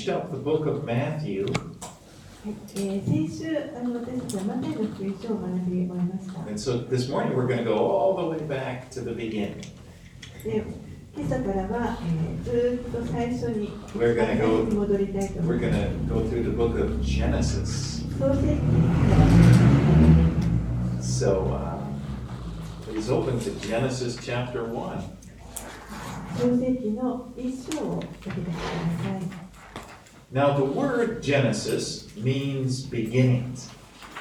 finished up the book of Matthew, はいえー先週あの私たちはマタイの福音書を学び終えました and so this morning we're going to go all the way back to the beginning. で今朝からは、えーずーっと最初に We're gonna go- に戻りたいと思 We're いま going す to go through the book of Genesis. 創世記から So uh, please open to Genesis chapter 1. 創世記の一章をお開きください Now, the word Genesis means beginnings.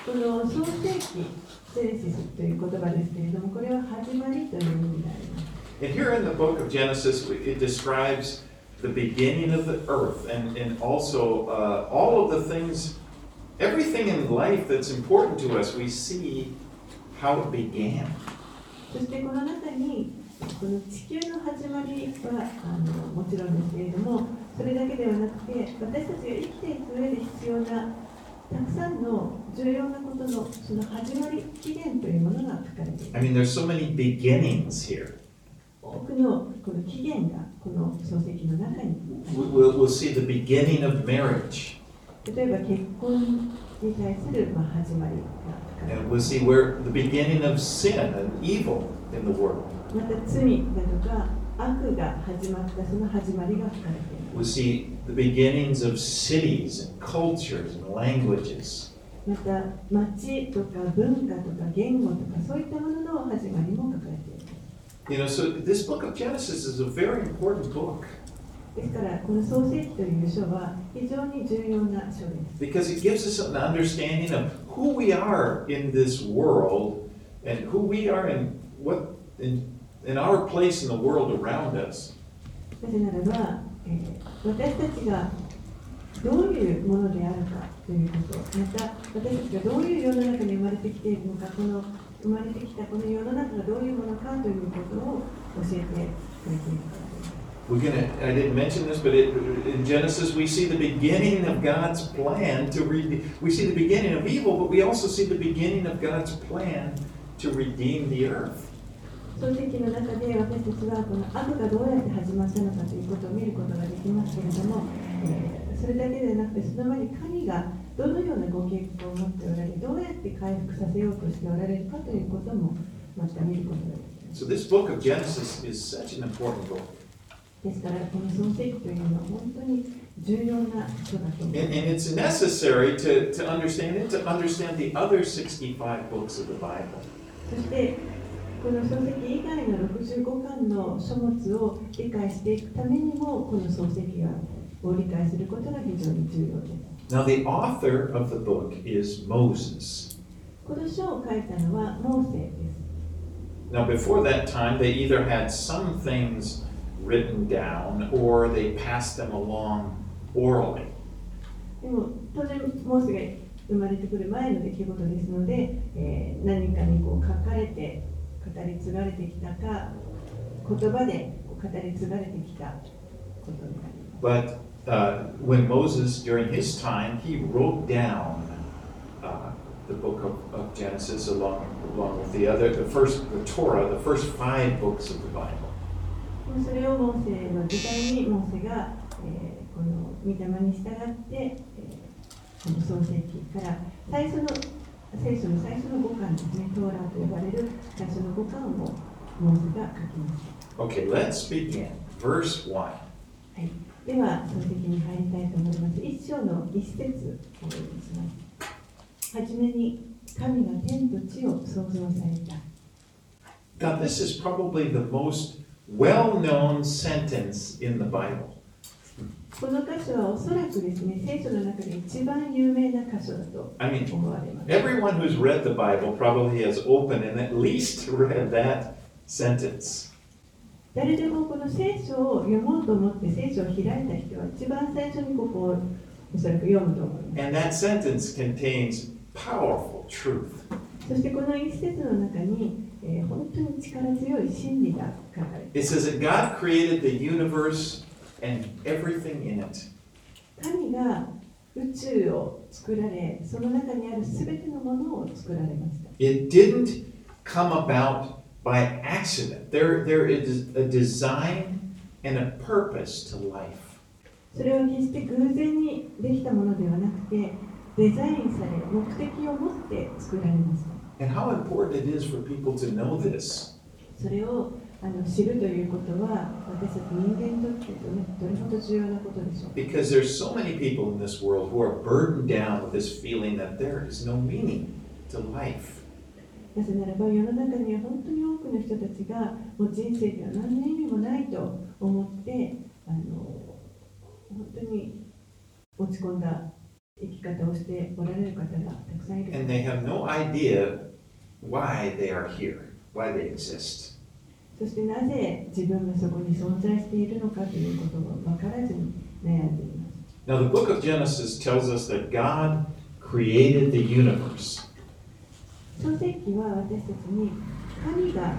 この創世記ジェネシスという言葉ですけれどもこれは始まりという意味であります And here in the book of Genesis, it describes the beginning of the earth and, and also uh, all of the things, everything in life that's important to us, we see how it began. そしてこの中にこの地球の始まりはあのもちろんですけれども それだけではなくて私たちが生きていく上で必要なたくさんの重要なことのその始まり起源というものが書かれていま I mean, there's so many beginnings here. す多くのこの起源がこの書籍の中に。We- We'll, we'll see the beginning of marriage, 例えば結婚に対するまあ始まりが書かれてい and we'll see where the beginning of sin and evil in the world. ますまた罪だとか悪が始まったその始まりが書かれています We'll see the beginnings of cities and cultures and languages. また町とか文化とか言語とかそういったものの始まりも書かれています You know, so this book of Genesis is a very important book ですからこの創世記という書は非常に重要な書です because it gives us an understanding of who we are in this world and who we are in what in, in our place in the world around us. なぜならば、 えー私たちがどういうものであるかということまた私たちがどういう世の中に生まれてきているのかこの生まれてきたこの世の中がどういうものかということを教えてくれているからです We're gonna. I didn't mention this, but it, in Genesis we see the beginning of God's plan to re, We see the beginning of evil, but we also see the beginning of God's plan to redeem the earth. 創世記の中で私たちはこの悪がどうやって始まったのかということを見ることができますけれども、えーそれだけでなくてその前に神がどのようなご計画を持っておられどうやって回復させようとしておられるかということもまた見ることができます。So this book of Genesis is such an important book, ですからこの創世記というのは本当に重要な書だと思 and, い and ます。It's necessary to, to understand it to understand the other 65 books of the Bible. そしてこの書籍以外の65巻の書物を理解していくためにもこの漱石を理解することが非常に重要です Now, the author of the book is Moses. この書を書いたのはモーセです Now, before that time, they either had some things written down or they passed them along orally. でも当然モーセが生まれてくる前の出来事ですので、えー何かにこう書かれて語り継がれてきたか言葉で語り継がれてきたことになります But uh, when Moses, during his time, he wrote down uh, the book of, of Genesis along, along with the other, the first, the Torah, the first five books of the Bible. それをモーセの時代にモーセが、えーこの御霊に従って、えーこの創世記から最初の聖書の最初の5巻ですね、トーラーと呼ばれる最初の5巻をモーセが書きました。Okay, let's begin. Verse 1. はい、では、書籍に入りたいと思います。一章の一節をお読みします。はじめに神が天と地を創造された。Now, this is probably the most well known sentence in the Bible. この箇所はおそらくですね、聖書の中で一番有名な箇所だと I mean, 思われます。everyone who's read the Bible probably has opened and at least read that sentence. 誰でもこの聖書を読もうと思って聖書を開いた人は一番最初にここをおそらく読むと思います。And that sentence contains powerful truth. そしてこの一節の中に、えー本当に力強い真理が書かれてい It says that God created the universe and everything in it. ます。神が宇宙を作られ、その中にあるすべてのものを作られました。 It didn't come about by accident. There, there is a design and a purpose to life. それは決して偶然に きたものではなくてデザインされ目的を持って作られました And how important it is for people to know this. それを あの知るということは私たち人間にとってどれどれほど重要なことでしょう Because there's so many people in this world who are burdened down with this feeling that there is no meaning to life. なぜならば世の中には本当に多くの人たちがもう人生には何の意味もないと思ってあの本当に落ち込んだ生き方をしておられる方がたくさんいる And they have no idea why they are here, why they exist. そしてなぜ自分がそこに存在しているのかということが分からずに悩んでいます Now, the book of Genesis tells us that God created the universe. 創世記は私たちに神が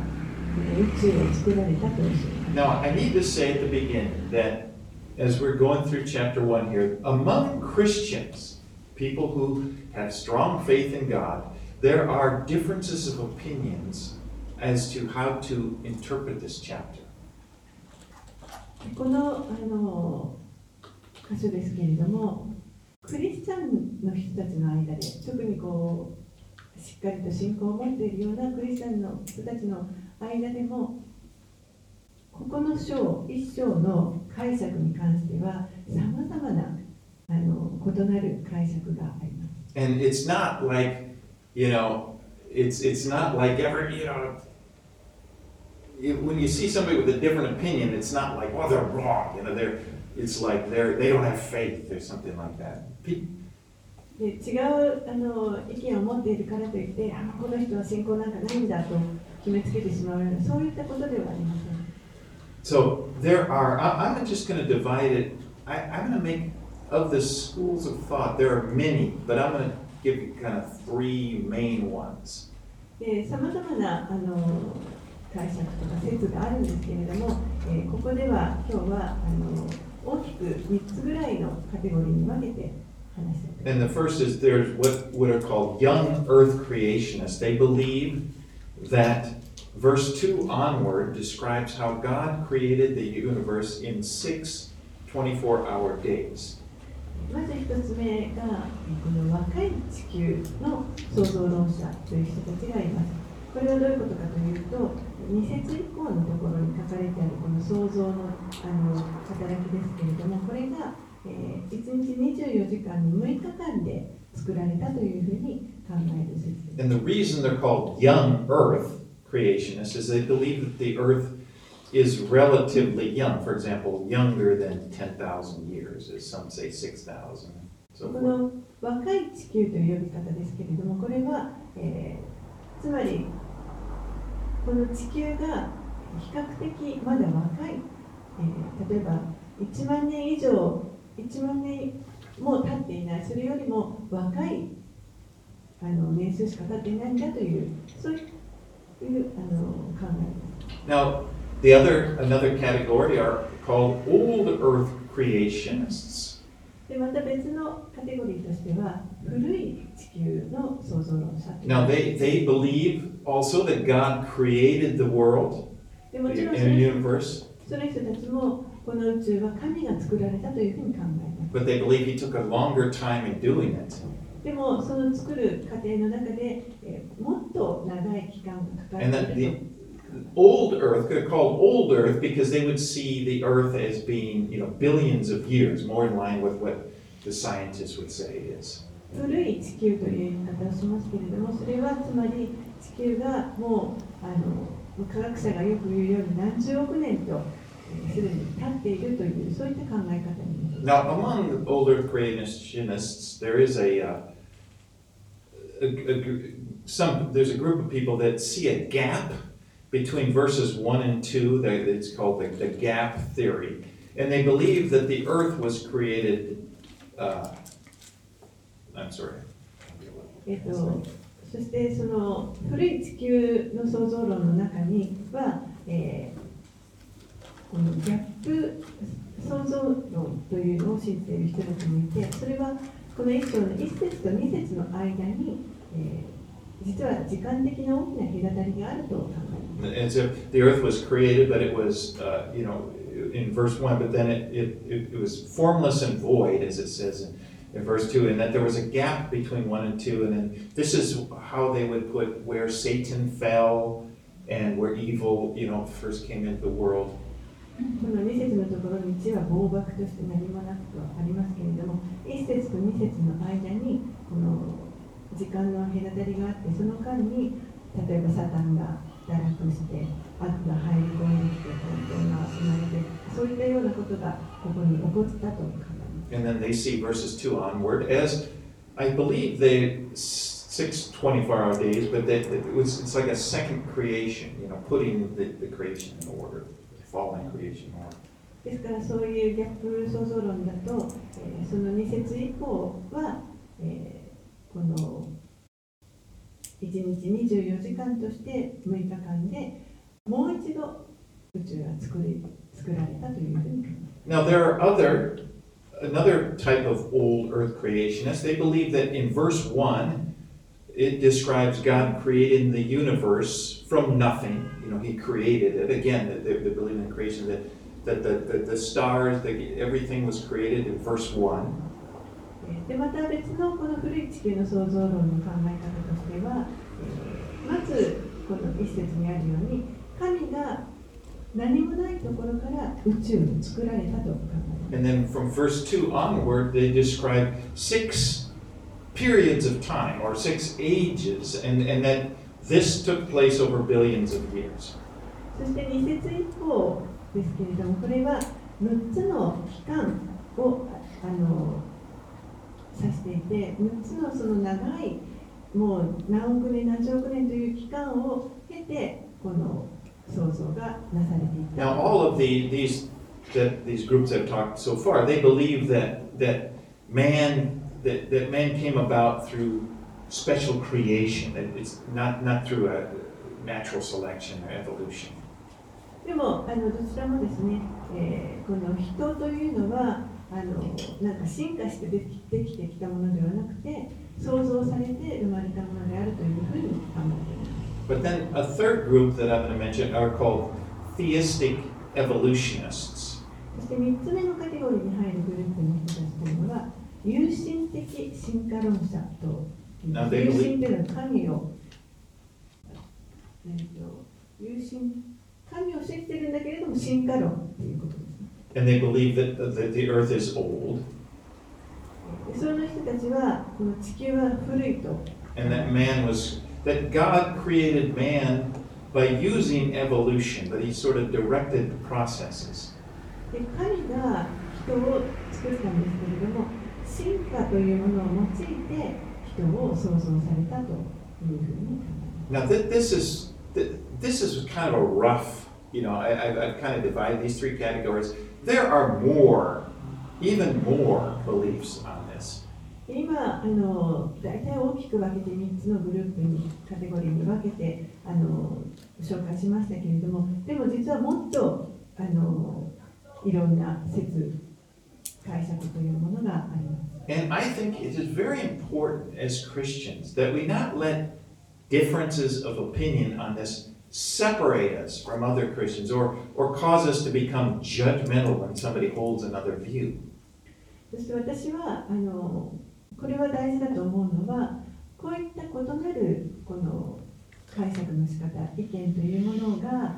えー宇宙を作られたと教えます Now, I need to say at the beginning that as we're going through chapter 1 here, among Christians, people who have strong faith in God, there are differences of opinions As to how to interpret this chapter. このあの箇所ですけれども、クリスチャンの人たちの間で、特にこうしっかりと信仰を持っているようなクリスチャンの人たちの間でも、ここの章、一章の解釈に関しては、さまざまなあの異なる解釈があります。And it's not like, you know, it's, it's not like ever, you know, you- when you see somebody with a different opinion, it's not like, well, they're wrong, you know, they're, it's like they're, they don't have faith or something like that. Pe- で違うあの意見を持っているからといって、あこの人は信仰なんかないんだと決めつけてしまうような、そういったことではありません。 So there are, I, I'm just going to divide it, I, I'm going to make, of the schools of thought, there are many, but I'm going to give you kind of three main ones. で、さまざまなあの 解釈とか説があるんですけれども、えーここでは今日はあの大きく3つぐらいのカテゴリーに分けて And the first is there's what, what are called young earth creationists. They believe that verse 2 onward describes how God created the universe in six 24 hour days. まず1つ目が、えーこの若い地球の創造論者という人たちがいます。これはどういうことかというと、2節以降のところに書かれてあるこの創造のあの働きですけれども、これが、えー1日24時間の6日間で作られたというふうに考える説です。And the reason they're called young earth creationists is they believe that the earth is relatively young. For example, younger than 10,000 years, as some say 6,000. So こ.の若い地球という呼び方ですけれども、これは、えーつまりこの地球が比較的まだ若い、えー例えば1万年以上、1万年も経っていない、それよりも若いあの年数しか経っていないんだという、そういうあの考えです。Now, the other another category are called old earth creationists. でまた別のカテゴリーとしては、古い地球の創造論者 Now they, they believe also that God created the world でもちろん and そ the れ universe, その人たちもこの宇宙は神が作られたというふうに考えます but they believe he took a longer time in doing it. でもその作る過程の中で、えーもっと長い期間がかか And っ that てい the る old earth, they're called old earth because they would see the earth as being, you know, billions of years, more in line with what the scientists would say it is. と古い地球という言い方をしますけれどもそれはつまり 地球がもうあの科学者がよく言うように何十億年とえーすでに経っているというそういった考え方になります Now, among the old earth creationists, there is a, uh, a, a gr- some there's a group of people that see a gap between verses one and two. That it's called the, the gap theory, and they believe that the earth was created. Uh, I'm sorry. えっと、 そしてその古い地球の創造論の中には、えーこのギャップ創造論というのを信じている人たちもいてそれはこの一章の1節と2節の間に、えー実は時間的な大きな隔たりがあると考えます As if the earth was created, but it was, uh, you know, in verse one, but then it, it, it, it was formless and void, as it says in in verse 2, and that there was a gap between 1 and 2, and then this is how they would put where Satan fell and where evil, you know, first came into the world. この2節のところに地は暴漠として何もなくとありますけれども1節と2節の間にこの時間の隔たりがあってその間に例えばサタンが堕落して悪が入り込んできて混沌が生まれてそういったようなことがここに起こったと考えます And then they see verses 2 onward as, I believe they, six 24 hour days, but that it was, it's like a second creation, you know, putting the, the creation in order, fallen creation in order. ですからそういう逆創造論だと、えーその2節以降は、えーこの1日24時間として6日間でもう一度宇宙が作り作られたというふうに考え Now, there are other, another type of old earth creationists. They believe that in verse 1, it describes God creating the universe from nothing. You know, He created it. Again, they, they believe in creation, that, that the, the, the stars, the, everything was created in verse 1. でまた別のこの古い地球の創造論の考え方としては、えーまずこの一節にあるように神が 何もないところから宇宙を作られたと考え And then from verse 2 onward, they describe six periods of time or six ages, and, and that this took place over billions of years. そして2節以降ですけれども、これは6つの期間をああの指していて、6つのその長い、もう何億年、何十億年という期間を経て、この創造がなされていった。Now, all of the, these, that these groups have talked so far, they believe that, that man, that, that man came about through special creation. That It's not, not through a natural selection or evolution. でもあのどちらもですね、えーこの人というのはあのなんか進化してできできてきたものではなくて創造されて生まれたものであるというふうに考えています But then a third group that I'm going to mention are called theistic evolutionists. そして3つ目のカテゴリーに入るグループの人たちというのは有神的進化論者と有神というのは神を、えー、と有神神を信じてるんだけれども進化論ということですね And they believe that, that the earth is old でその人たちはこの地球は古いと and that man was, that God created man by using evolution, that he sort of directed processes. で神が人を作ったんですけれども進化というものを用いて人を創造されたというふうに考 Now, th- this is th- this is kind of a rough, you know, I, I've, I've kind of divided these three categories. There are more, even more beliefs on this. えますで 今あの大体大きく分けて3つのグループにカテゴリーに分けてあの紹介しましたけれどもでも実はもっとあのいろんな説解釈というものがあります And I think it is very important as Christians that we not let differences of opinion on this separate us from other Christians or, or cause us to become judgmental when somebody holds another view. そして私はあのこれは大事だと思うのはこういった異なるこの解釈の仕方意見というものが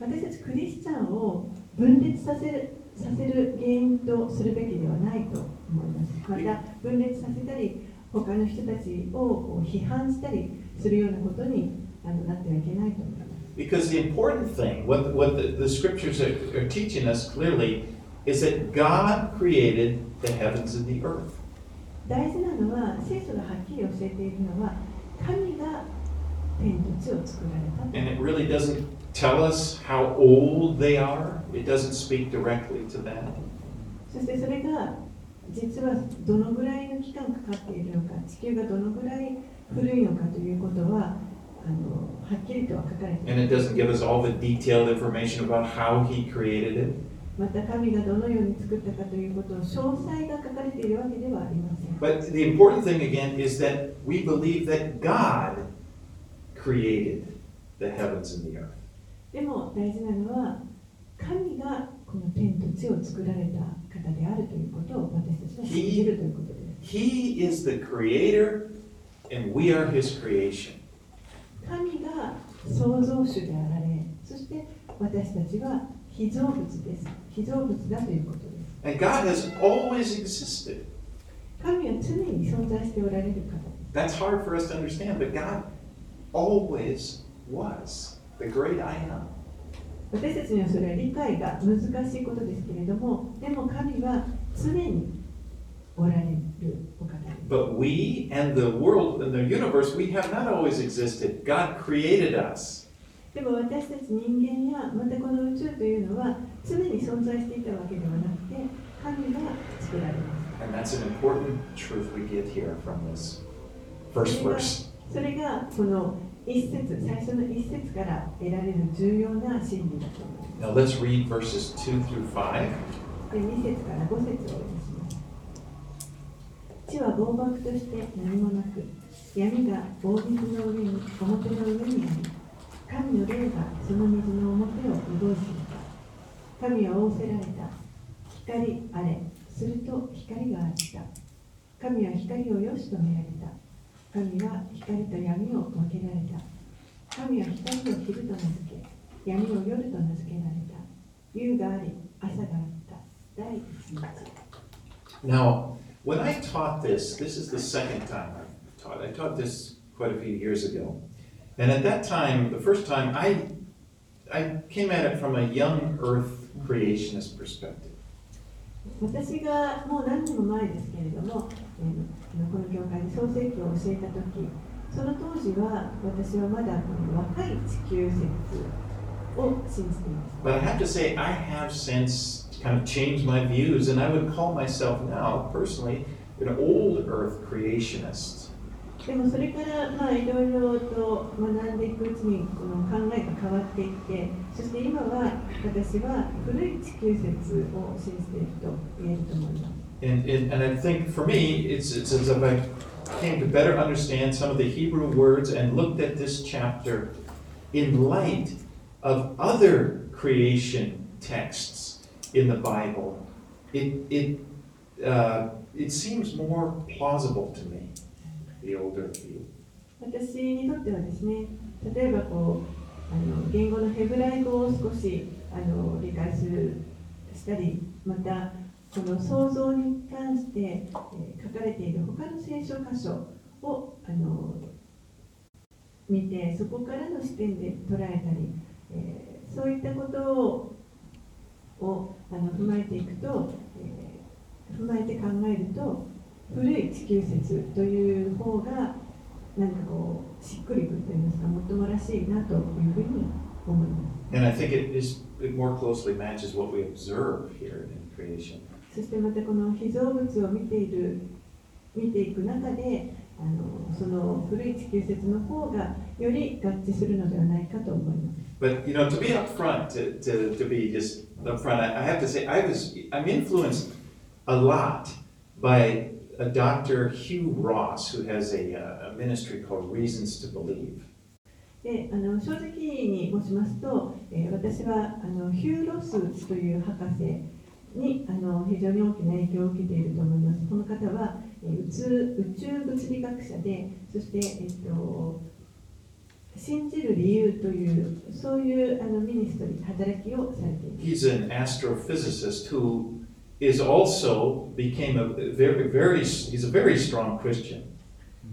私たちクリスチャンを分裂させるさせる原因とするべきではないと思いますまた分裂させたり他の人たちをこう批判したりするようなことにあのなってはいけないと思います Because the important thing, what, what the, the scriptures are, are teaching us clearly, is that God created the heavens and the earth. 大事なのは聖書がはっきり教えているのは神が天と地を作られたと And it really doesn't tell us how old they are, it doesn't speak directly to that. そしてそれが実はどのぐらいの期間かかっているのか地球がどのぐらい古いのかということはあのはっきりとは書かれてい And ま it doesn't give us all the detailed information about how He created it. また神がどのように作ったかということを詳細が書かれているわけではありません But the important thing again is that we believe that God created the heavens and the earth. でも大事なのは神がこの天と地を作られた方であるということを私たちは信じるということです He is the creator and we are his creation. 神が創造主であられそして私たちは被造物です被造物だということです And God has always existed. 神は常に存在しておられる方 That's hard for us to understand, but God always was the great I am. 私たちにはそれは理解が難しいことですけれどもでも神は常におられるお方です But we and the world and the universe, we have not always existed. God created us. でも私たち人間やまたこの宇宙というのは常に存在していたわけではなくて神が作られます And that's an important truth we get here from this first verse. それがこの一節最初の一節から得られる重要な真理だと思いま Now let's read verses 2 through 5. すで2節から5節をお読みします地は暴漠として何もなく闇が大水の上に表の上にあり神の霊がその水の表を動いていた。神は仰せられた。光あれ。すると光があった。神は光をよしと見られた。神は光と闇を分けられた。神は光を昼と名付け闇を夜と名付けられた。夕があり朝があった。第一日。Now, when I taught this, this is the second time I taught. I taught this quite a few years ago. And at that time, the first time, I, I came at it from a young earth creationist perspective. 私がもう何年も前ですけれども、えーこの教会で創世記を教えた時その当時は私はまだこの若い地球説を信じていました But I have to say, I have since kind of changed my views, and I would call myself now, personally, an old earth creationist. でもそれからまあいろいろと学んでいくうちにこの考えが変わっていってそして今は私は古い地球説を信じていると言えると思います And, and, and I think for me, it's, it's as if I came to better understand some of the Hebrew words and looked at this chapter in light of other creation texts in the Bible. It, it, uh, it seems more plausible to me, The older view. 私にとってはですね例えばこうあの言語のヘブライ語を少しあの理解するしたりまたこの創造に関して、えー書かれている他の聖書箇所をあの見てそこからの視点で捉えたり、えーそういったことををあの踏まえていくと、えー踏まえて考えると古い地球説という方がなんかこうしっくりくるといいますかもっともらしいなというふうに思います And I think it, is, it more closely matches what we observe here in creation. そしてまたこの被造物を見ている見ていく中であのその古い地球説の方がより合致するのではないかと思います But you know, to be upfront, to, to, to be just upfront, I, I have to say I was I'm influenced a lot by a Dr. Hugh Ross, who has a, uh, a ministry called Reasons to Believe. であの正直に申しますと、えー私はあのヒュー・ロスという博士にあの非常に大きな影響を受けていると思います。この方は、えー宇宙宇宙物理学者で、そして、えっと、信じる理由という、そういうあのミニストリー、働きをされています。He's an astrophysicist who is also became a very very he's a very strong Christian.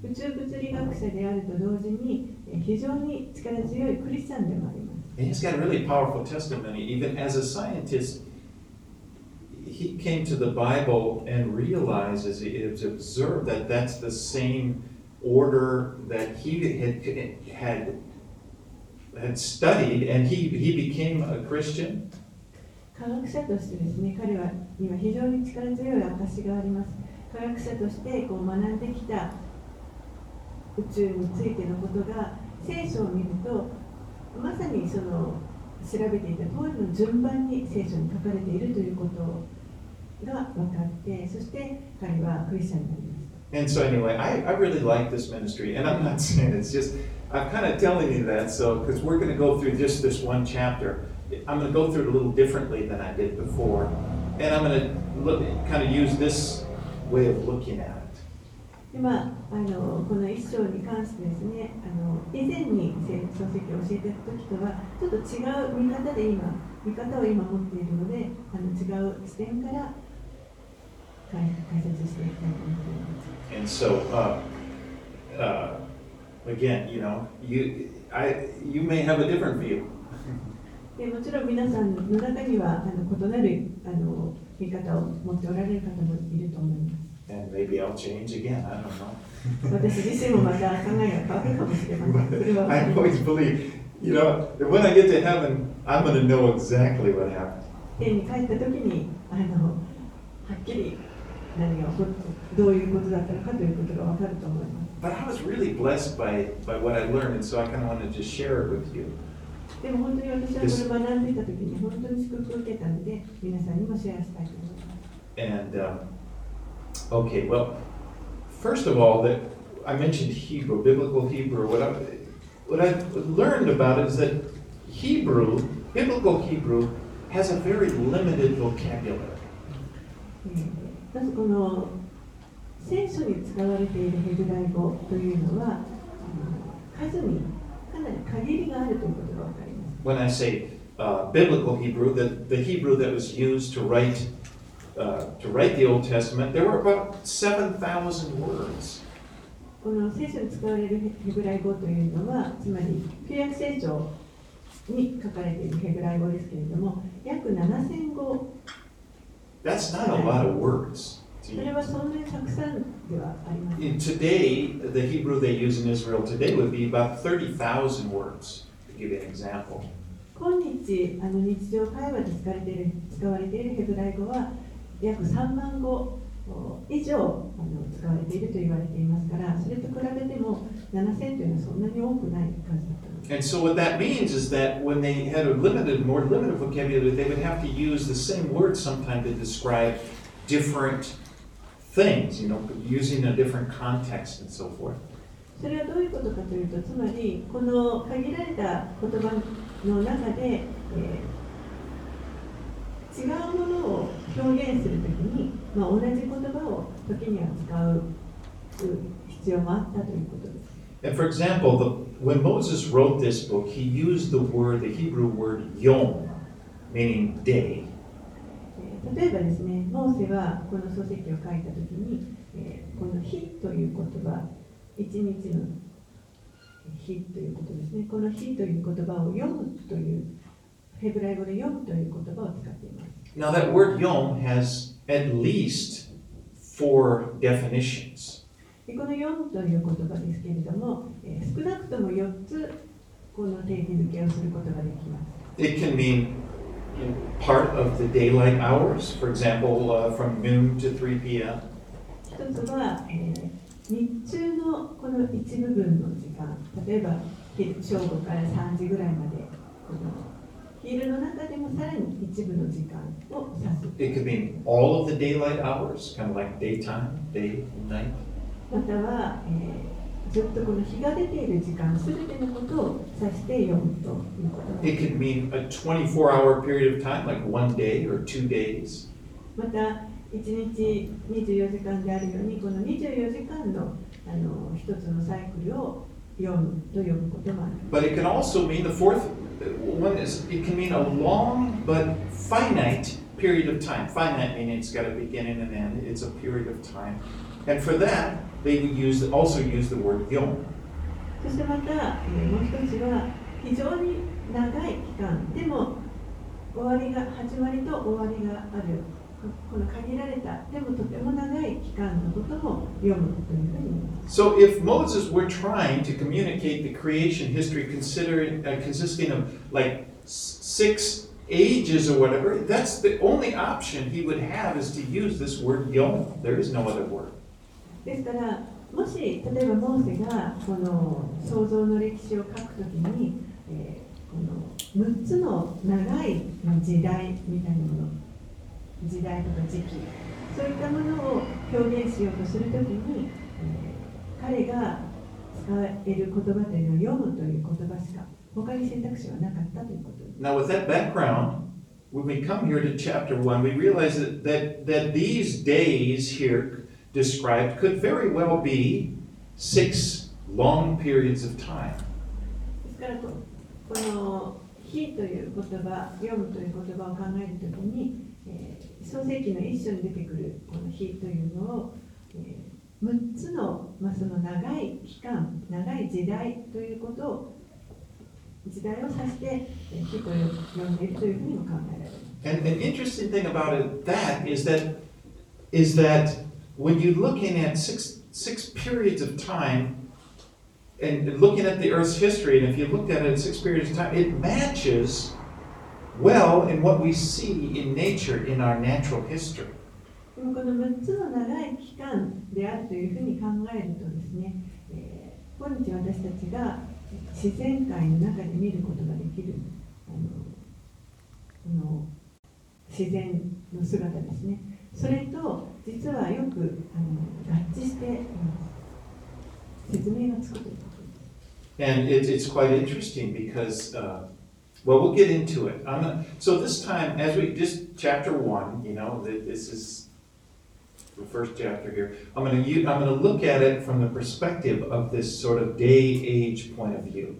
宇宙物理学者であると同時に、えー非常に力強いクリスチャンでもあります。 And he's got a really powerful testimony. Even as a scientist, he came to the Bible and realized as he has observed that that's the same order that he had had had studied, and he he became a Christian. 科学者としてですね、彼はには非常に力強い証があります。科学者としてこう学んできた宇宙についてのことが聖書を見ると、まさにその調べていた通りの順番に聖書に書かれているということが分かって、そして彼はクリスチャンになりました。And so anyway, I, I really like this ministry, and I'm not saying it's just I'm kind of telling you that so because we're going to go through just this one chapter. I'm going to go through it a little differently than I did before, and I'm going to look kind of use this way of looking at it. でまあ、あのこの一章に関してですねあの以前に漱石を教えてた時とはちょっと違う見方で今見方を今持っているのであの違う視点から解解説していきたいと思っています。 And so, uh, uh, again, you know, you, I, you may have a different view. でもちろん皆さんの中にはあの異なるあの見方を持っておられる方もいると思います。And maybe I'll change again, I don't know. 私自身もまた考えが変わるかもしれません。それは分か I always believe, you know, when I get to heaven, I'm going to know exactly what happened. 天に帰った時にあのはっきり何が起こってどういうことだったのかということが分かると思います。But I was really blessed by, by what I learned, and so I kind of wanted to share it with you. でも本当に私はこれ学んでいた時に本当に祝福を受けたので皆さんにもシェアしたいと思います。 And, um, okay, well, first of all, that I mentioned Hebrew, biblical Hebrew. What I, what I learned about it is that Hebrew, biblical Hebrew, has a very limited vocabulary. えーまずこの聖書に使われているヘブライ語というのはあの数にかなり限りがあるということが分かります。 When I say uh, biblical Hebrew, the, the Hebrew that was used to write, uh, to write the Old Testament, there were about 7,000 words. この聖書に使われるヘブライ語というのはつまり旧約聖書に書かれているヘブライ語ですけれども約7000語 That's not a lot of words. それはそんなにたくさんではありません In today, the Hebrew they use in Israel today would be about 30,000 words, to give you an example. 今日あの日常会話で使われている使われているヘブライ語は約3万語以上あの使われていると言われていますからそれと比べても7000というのはそんなに多くない数だと思います And so what that means is that when they had a limited, more limited vocabulary, they would have to use the same word sometime to describe different things, you know, using a different context and so forth. それはどういうことかというとつまりこの限られた言葉の中で、えー違うものを表現するときに、まあ、同じ言葉を時には使う必要もあったということです。And for example, the, when Moses wrote this book, he used the word, the Hebrew word yom, meaning day. えー例えばですね、モーセはこの書籍を書いたときに、えーこの日という言葉、一日の日ということですね、この日という言葉を読むという、ヘブライ語で読むという言葉を使っています。Now, that word yom has at least four definitions. でこの読むという言葉ですけれども、えー少なくとも4つこの定義づけをすることができます。It can mean part of the daylight hours, for example, uh, from noon to 3 p.m. 一つは、えー日中のこの一部分の時間、例えば昼正午から3時ぐらいまで、この昼の中でもさらに一部の時間を指す。It could mean all of the daylight hours, kind of like daytime, day and night. または、えーずっとこの日が出ている時間、すべてのことを指して読むということが It could mean a 24 hour period of time, like one day or two days. また1日24時間であるようにこの24時間のあの一つのサイクルを読むと呼ぶこともある But it can also mean the fourth one is it can mean a long but finite period of time. Finite meaning it's got a beginning and end. It's a period of time. And for that, they use also use the word yom. そしてまた、えーもう一つは非常に長い期間でも終わりが始まりと終わりがあるここの限られたでもとても長い期間のことも読むというふうに言います So if Moses were trying to communicate the creation history considering uh, consisting of like six ages or whatever, that's the only option he would have is to use this word yom. There is no other word. ですからもし例えばモーセがこの創造の歴史を書くときに、えーこの6つの長いまあ時代みたいなもの時代とか時期そういったものを表現しようとするときに、えー彼が使える言葉というのは読むという言葉しか他に選択肢はなかったということです Now, with that background, when we come here to chapter one, we realize that, that, that these days here described could very well be six long periods of time. ですからここの「火」という言葉「読む」という言葉を考えるときに、えー創世記の一章に出てくるこの「火」というのを、えー、6つの,、まあその長い期間長い時代ということを時代を指してえー火と呼んでいるというふうにも考えられます。And an interesting thing about it, that is that is that when you're looking at six six periods of time and looking at the Earth's history, and if you looked at it in six periods of time, it matches well in what we see in nature in our natural history. でもこの6つの長い期間であるというふうに考えるとですね、えー今日私たちが自然界の中で見ることができるあのこの自然の姿ですねそれと実はよくあの合致しています説明がつくということです And it, it's quite interesting because, uh, well, we'll get into it. I'm gonna, so this time, as we just chapter one, you know, th- this is the first chapter here. I'm going to I'm going to look at it from the perspective of this sort of day age point of view.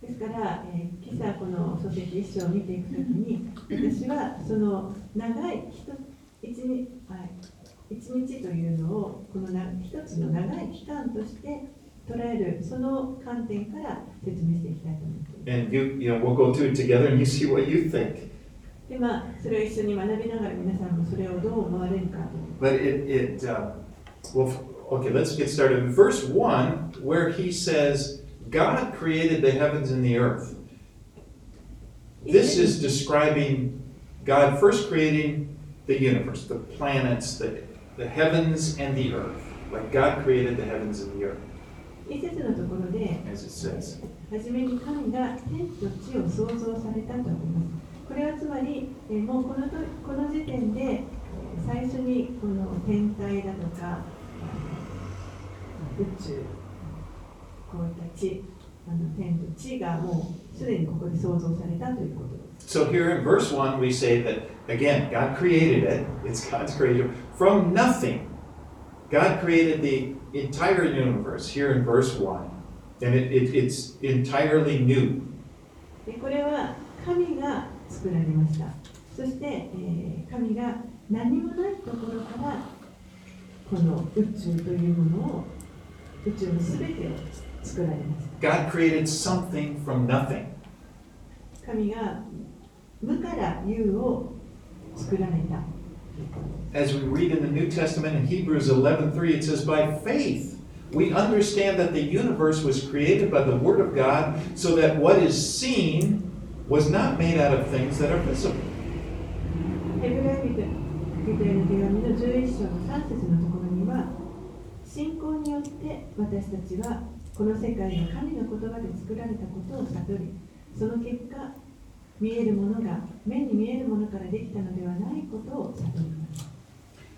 ですから、えー今朝この書籍一章を見ていくときに私はその長いひと一日,、はい、一日というのをこのな一つの長い期間として捉えるその観点から説明していきたいと思っています。 And you, you know, we'll go through it together, and you see what you think. でまあそれを一緒に学びながら皆さんもそれをどう思われるかという But it, it uh, well, f- okay, let's get started. In verse 1, where he says, God created the heavens and the earth. This is describing God first creating the universe, the planets, the, the heavens and the earth. Like God created the heavens and the earth, 一節のところで.初めに神が天と地を創造されたとあります。これはつまり、えーもうこのとこの時点で、えー最初にこの天体だとか、宇宙、こういった地、あの天と地がもうすでにここで創造されたということです。So here in verse 1, we say that, again, God created it. It's God's creation. From nothing, God created the entire universe here in verse 1. And it, it, it's entirely new. でこれは神が作られました。そして、えー神が何もないところからこの宇宙というものを宇宙のすべてを作られました。 God created something from nothing. 神が無から有を作られた。 As we read in the New Testament in Hebrews 11:3, it says, By faith, we understand that the universe was created by the Word of God, so that what is seen was not made out of things that are visible. ヘ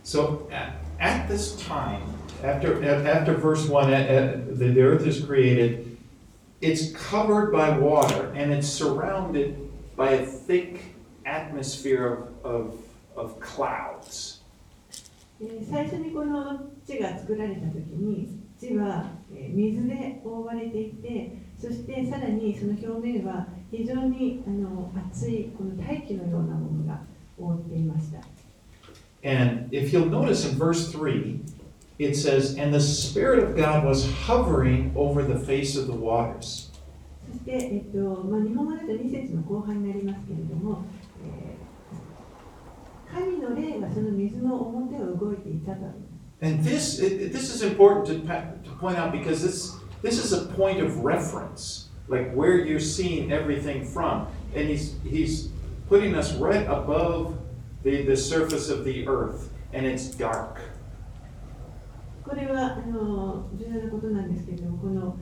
So at, at this time, after at- after verse one, at, at, the, the earth is created. It's covered by water and it's surrounded by a thick atmosphere of, of, of clouds. えー最初にこの地が作られた時に地はえー水で覆われていてそしてさらにその表面は非常にあの熱いこの大気のようなものが覆っていました And if you'll notice in verse 3, it says, And the Spirit of God was hovering over the face of the waters. そして、えっとまあ、日本語だと2節の後半になりますけれども、えー神の霊がその水の表を動いていたとあります And this, it- it- this is important to, pa- to point out because this, this is a point of reference, like where you're seeing everything from. And he's, he's putting us right above the, the surface of the earth, and it's dark. これはあの重要なことなんですけれどもこの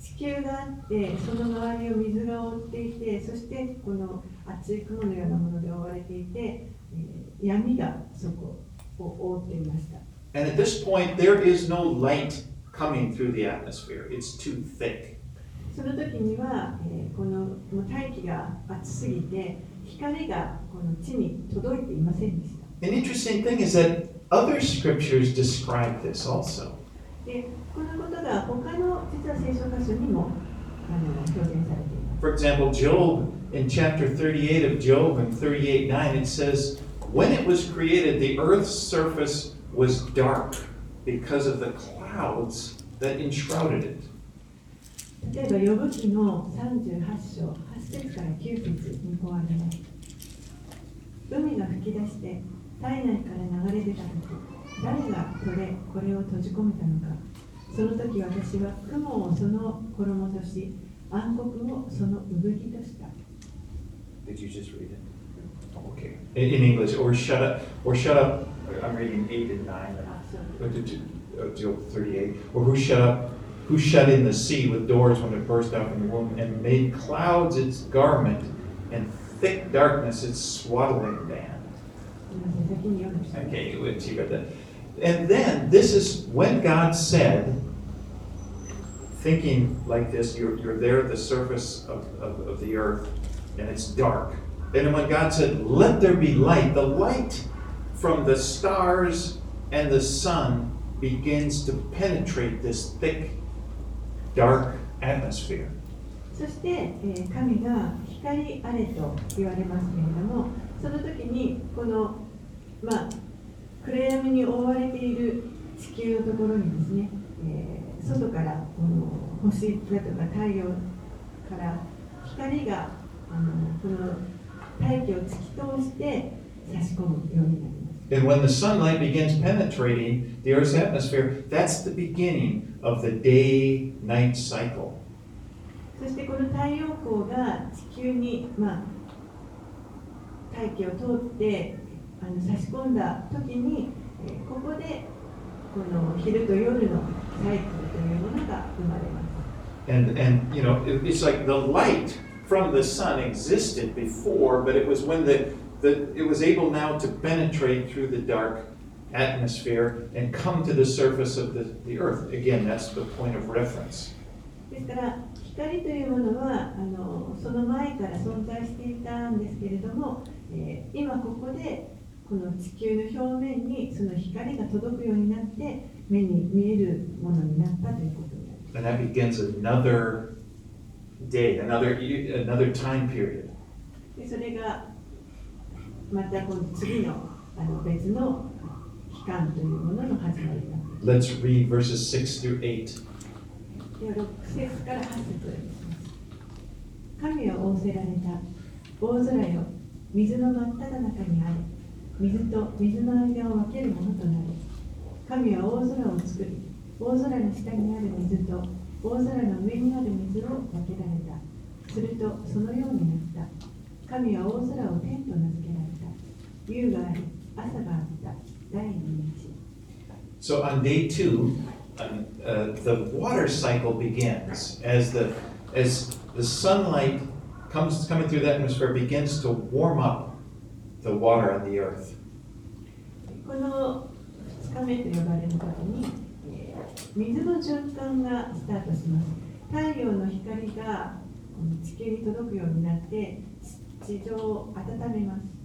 地球があってその周りを水が覆っていてそしてこの厚い雲のようなもので覆われていて、えー闇がそこを覆っていました And at this point, there is no light coming through the atmosphere, it's too thick. その時には、えーこのもう大気が熱すぎて 光がこの地に届いていませんでした An interesting thing is that other scriptures describe this also. でこのことが他の実は聖書箇所にもあの表現されています For example, Job, in chapter 38 of Job and 38 9, it says, When it was created, the earth's surface was dark because of the clouds that enshrouded it. 例えば、呼ぶ記の38章、8節から9節にこうあります。海が吹き出して、体内から流れ出たとき、誰がそれ、これを閉じ込めたのか。その時私は雲をその衣とし、暗黒をその産着とした。Did you just read it? Okay. In, English, or shut up, or shut up. I'm reading 8 and 9. あそう Or did you- uh, Job 38. Or who shut up, who shut in the sea with doors when it burst out from the womb, and made clouds its garment, and thick darkness its swaddling band. Okay, you would see that. And then this is when God said, thinking like this, you're, you're there at the surface of, of, of the earth, and it's dark. And when God said, Let there be light, the light from the stars and the sun begins to penetrate this thick dark atmosphere. そして、え神が光あれと言われますけれどもその時にこのまあ暗闇に覆われている地球のところにですね、えー外からこの星だとか太陽から光があのこの大気を突き通して差し込むようになります。And when the sunlight begins penetrating the Earth's atmosphere, that's the beginning of the day night cycle. そしてこの太陽光が地球に、まあ、大気を通ってあの差し込んだ時に、えーここでこの昼と夜のサイクルというものが生まれます。 And, and you know, it- it's like the light from the sun existed before, but it was when the, the it was able now to penetrate through the dark atmosphere and come to the surface of the, the earth. Again, that's the point of reference. ですから光というものはあのその前から存在していたんですけれども、えー今ここでこの地球の表面にその光が届くようになって目に見えるものになったということになります And that begins another day, another another time period. でそれが またこの次のあの別の期間というものの始まりになって Let's read verses 6 through 8. では6節から8節を読みます神は仰せられた大空よ水の真っ只中にあれ水と水の間を分けるものとなれ神は大空を作り大空の下にある水と大空の上にある水を分けられた。するとそのようになった。神は大空を天と名付けられた夕があり朝があった第二日 So on day two, um, uh, the water cycle begins as the as the sunlight comes coming through the atmosphere begins to warm up the water on the earth. この2日目と呼ばれる時に、えー水の循環がスタートします。太陽の光が地球に届くようになって地上を温めます。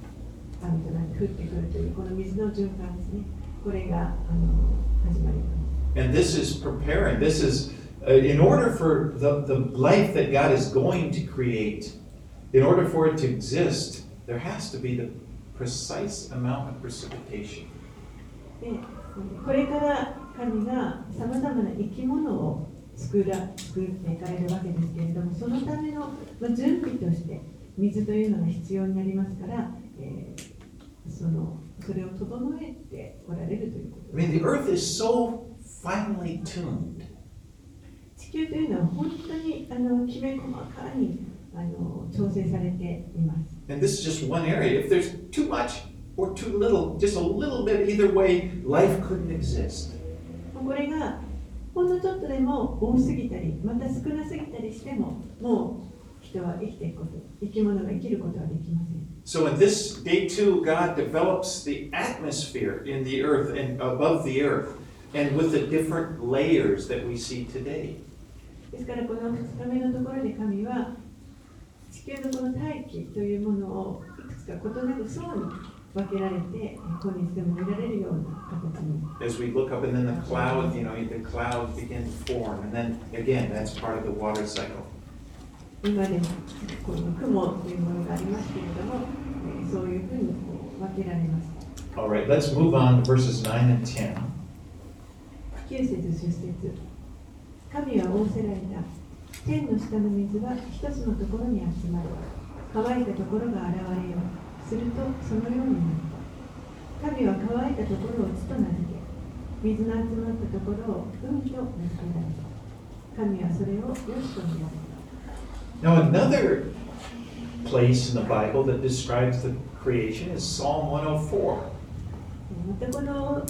雨となって降ってくるというこの水の循環ですねこれがあの始まります And this is preparing. This is, uh, in order for the, the life that God is going to create, in order for it to exist, there has to be the precise amount of precipitation. でこれから神がさまざまな生き物を作ら作っていかれるわけですけれどもそのための、まあ、準備として水というのが必要になりますから、えーそのそれを整えておられるということ I mean, the earth is so finely tuned. 地球というのは本当にあのきめ細かにあの調整されています And this is just one area. If there's too much, or too little, just a little bit either way, life couldn't exist. これがほんのちょっとでも多すぎたりまた少なすぎたりしてももう人は生きていくこと生き物が生きることはできません So in this day two, God develops the atmosphere in the earth and above the earth, and with the different layers that we see today. ですからこの2日目のところで神は地球のこの大気というものをいくつか異なる層に分けられて今日でも見られるような形に As we look up and then the cloud, you know, the clouds begin to form, and then again, that's part of the water cycle. 今でもこの雲というものがありますけれども、えーそういうふうにこう分けられます。All right, let's move on to verses 9 and 10. 9節10節神は仰せられた。天の下の水は一つのところに集まる。乾いたところが現れようするとそのようになった神は乾いたところを地と名付け水の集まったところを海と名付けられた神はそれをよしと見られた Now, another place in the Bible that describes the creation is Psalm 104. またこの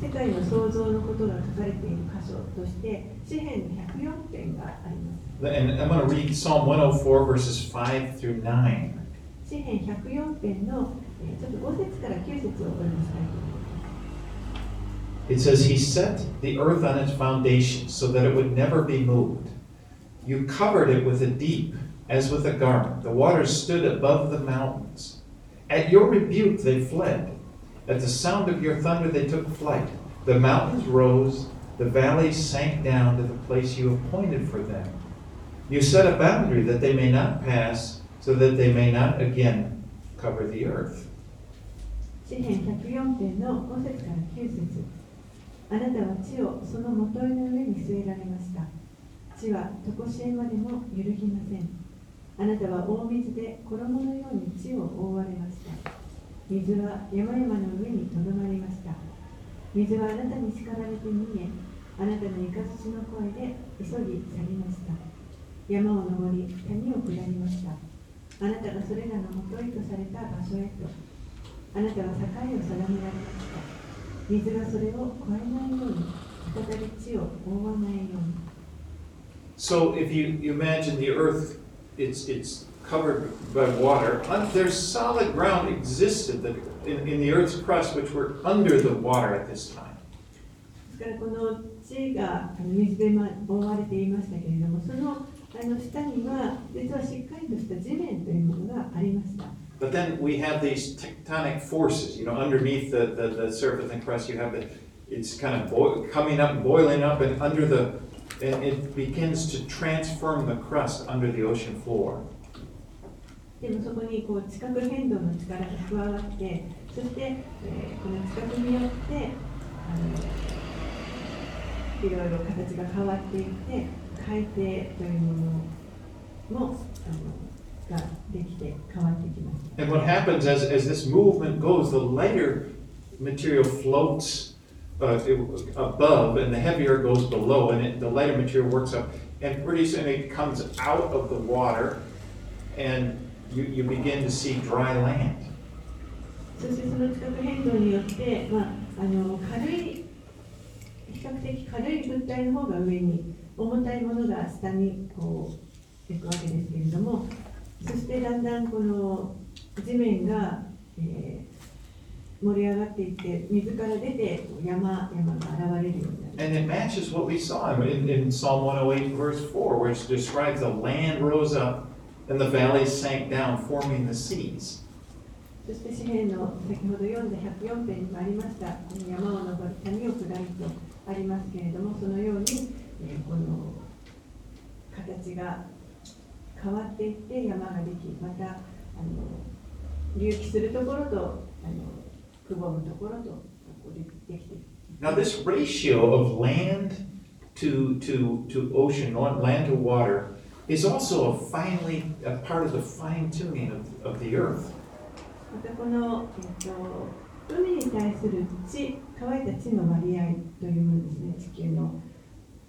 世界の創造のことが書かれている箇所として詩篇の104編があります And I'm going to read Psalm 104, verses 5 through 9. 詩篇104編のえーちょっと5節から9節をお読みしたいと思います It says, He set the earth on its foundation so that it would never be moved. You covered it with a deep, as with a garment. The waters stood above the mountains. At your rebuke they fled. At the sound of your thunder they took flight. The mountains rose, the valleys sank down to the place you appointed for them. You set a boundary that they may not pass, so that they may not again cover the earth. 詩篇104編の5節から9節あなたは地をその元いの上に据えられました 地は常しえまでも揺るぎません。あなたは大水で衣のように地を覆われました。水は山々の上にとどまりました。水はあなたに叱られて逃げあなたの雷の声で急ぎ去りました。山を登り谷を下りました。あなたがそれらの元いとされた場所へとあなたは境を定められました。水がそれを越えないように、再び地を覆わないように。So if you, you imagine the earth, it's, it's covered by water, un- there's solid ground existed that, in, in the earth's crust which were under the water at this time. ですからこの地があの水でま覆われていましたけれども、そのあの下には実はしっかりとした地面というものがありました。 But then we have these tectonic forces, you know, underneath the, the, the surface and crust, you have the, it's kind of boi- coming up, boiling up, and under the, and it begins to transform the crust under the ocean floor. でもそこにこう地殻変動の力が加わって、そして、えーこの地殻によってあのいろいろ形が変わっていって、海底というものもあのができて変わってきます。 And what happens as, as this movement goes, the lighter material floats uh, it- above and the heavier goes below, and it, the lighter material works up. And pretty soon it comes out of the water, and you, you begin to see dry land. そしてその地殻変動によって、まあ、あの軽い比較的軽い物体の方が上に重たいものが下にこう行くわけですけれどもそしてだんだんこの地面が、えー 盛り上がっていって水から出て山山が現れるようになる And it matches what we saw in, in Psalm 108, verse 4, where it describes the land rose up and the valleys sank down, forming the seas. そして詩篇の先ほど読んだ104編にもありましたこの山を登り谷を下りとありますけれどもそのように、えーこの形が変わっていって山ができまたあの隆起するところとあの Now, this ratio of land to, to, to ocean, land to water, is also a finely, a part of the fine tuning of, of the earth. またこの、えっと海に対する地乾いた地の割合というものですね地球の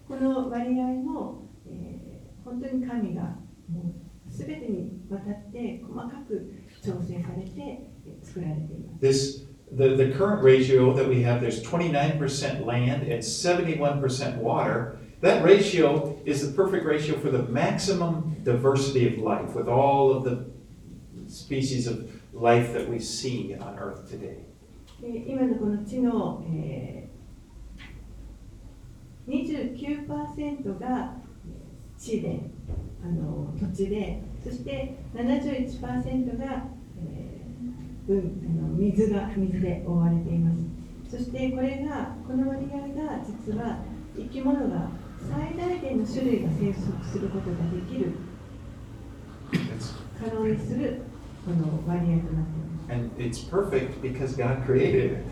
この割合も、えー本当に神がもう全てにわたって細かく調整されて作られています。This, the, the current ratio that we have, there's 29% land and 71% water. That ratio is the perfect ratio for the maximum diversity of life with all of the species of life that we see on Earth today. で今のこの地の、えー、29%が地であの土地でそして71%が、えー うん、あの水が水で覆われています。そしてこれがこの割合が実は生き物が最大限の種類が生息することができる可能にするこの割合となっています。And it's perfect because God created it.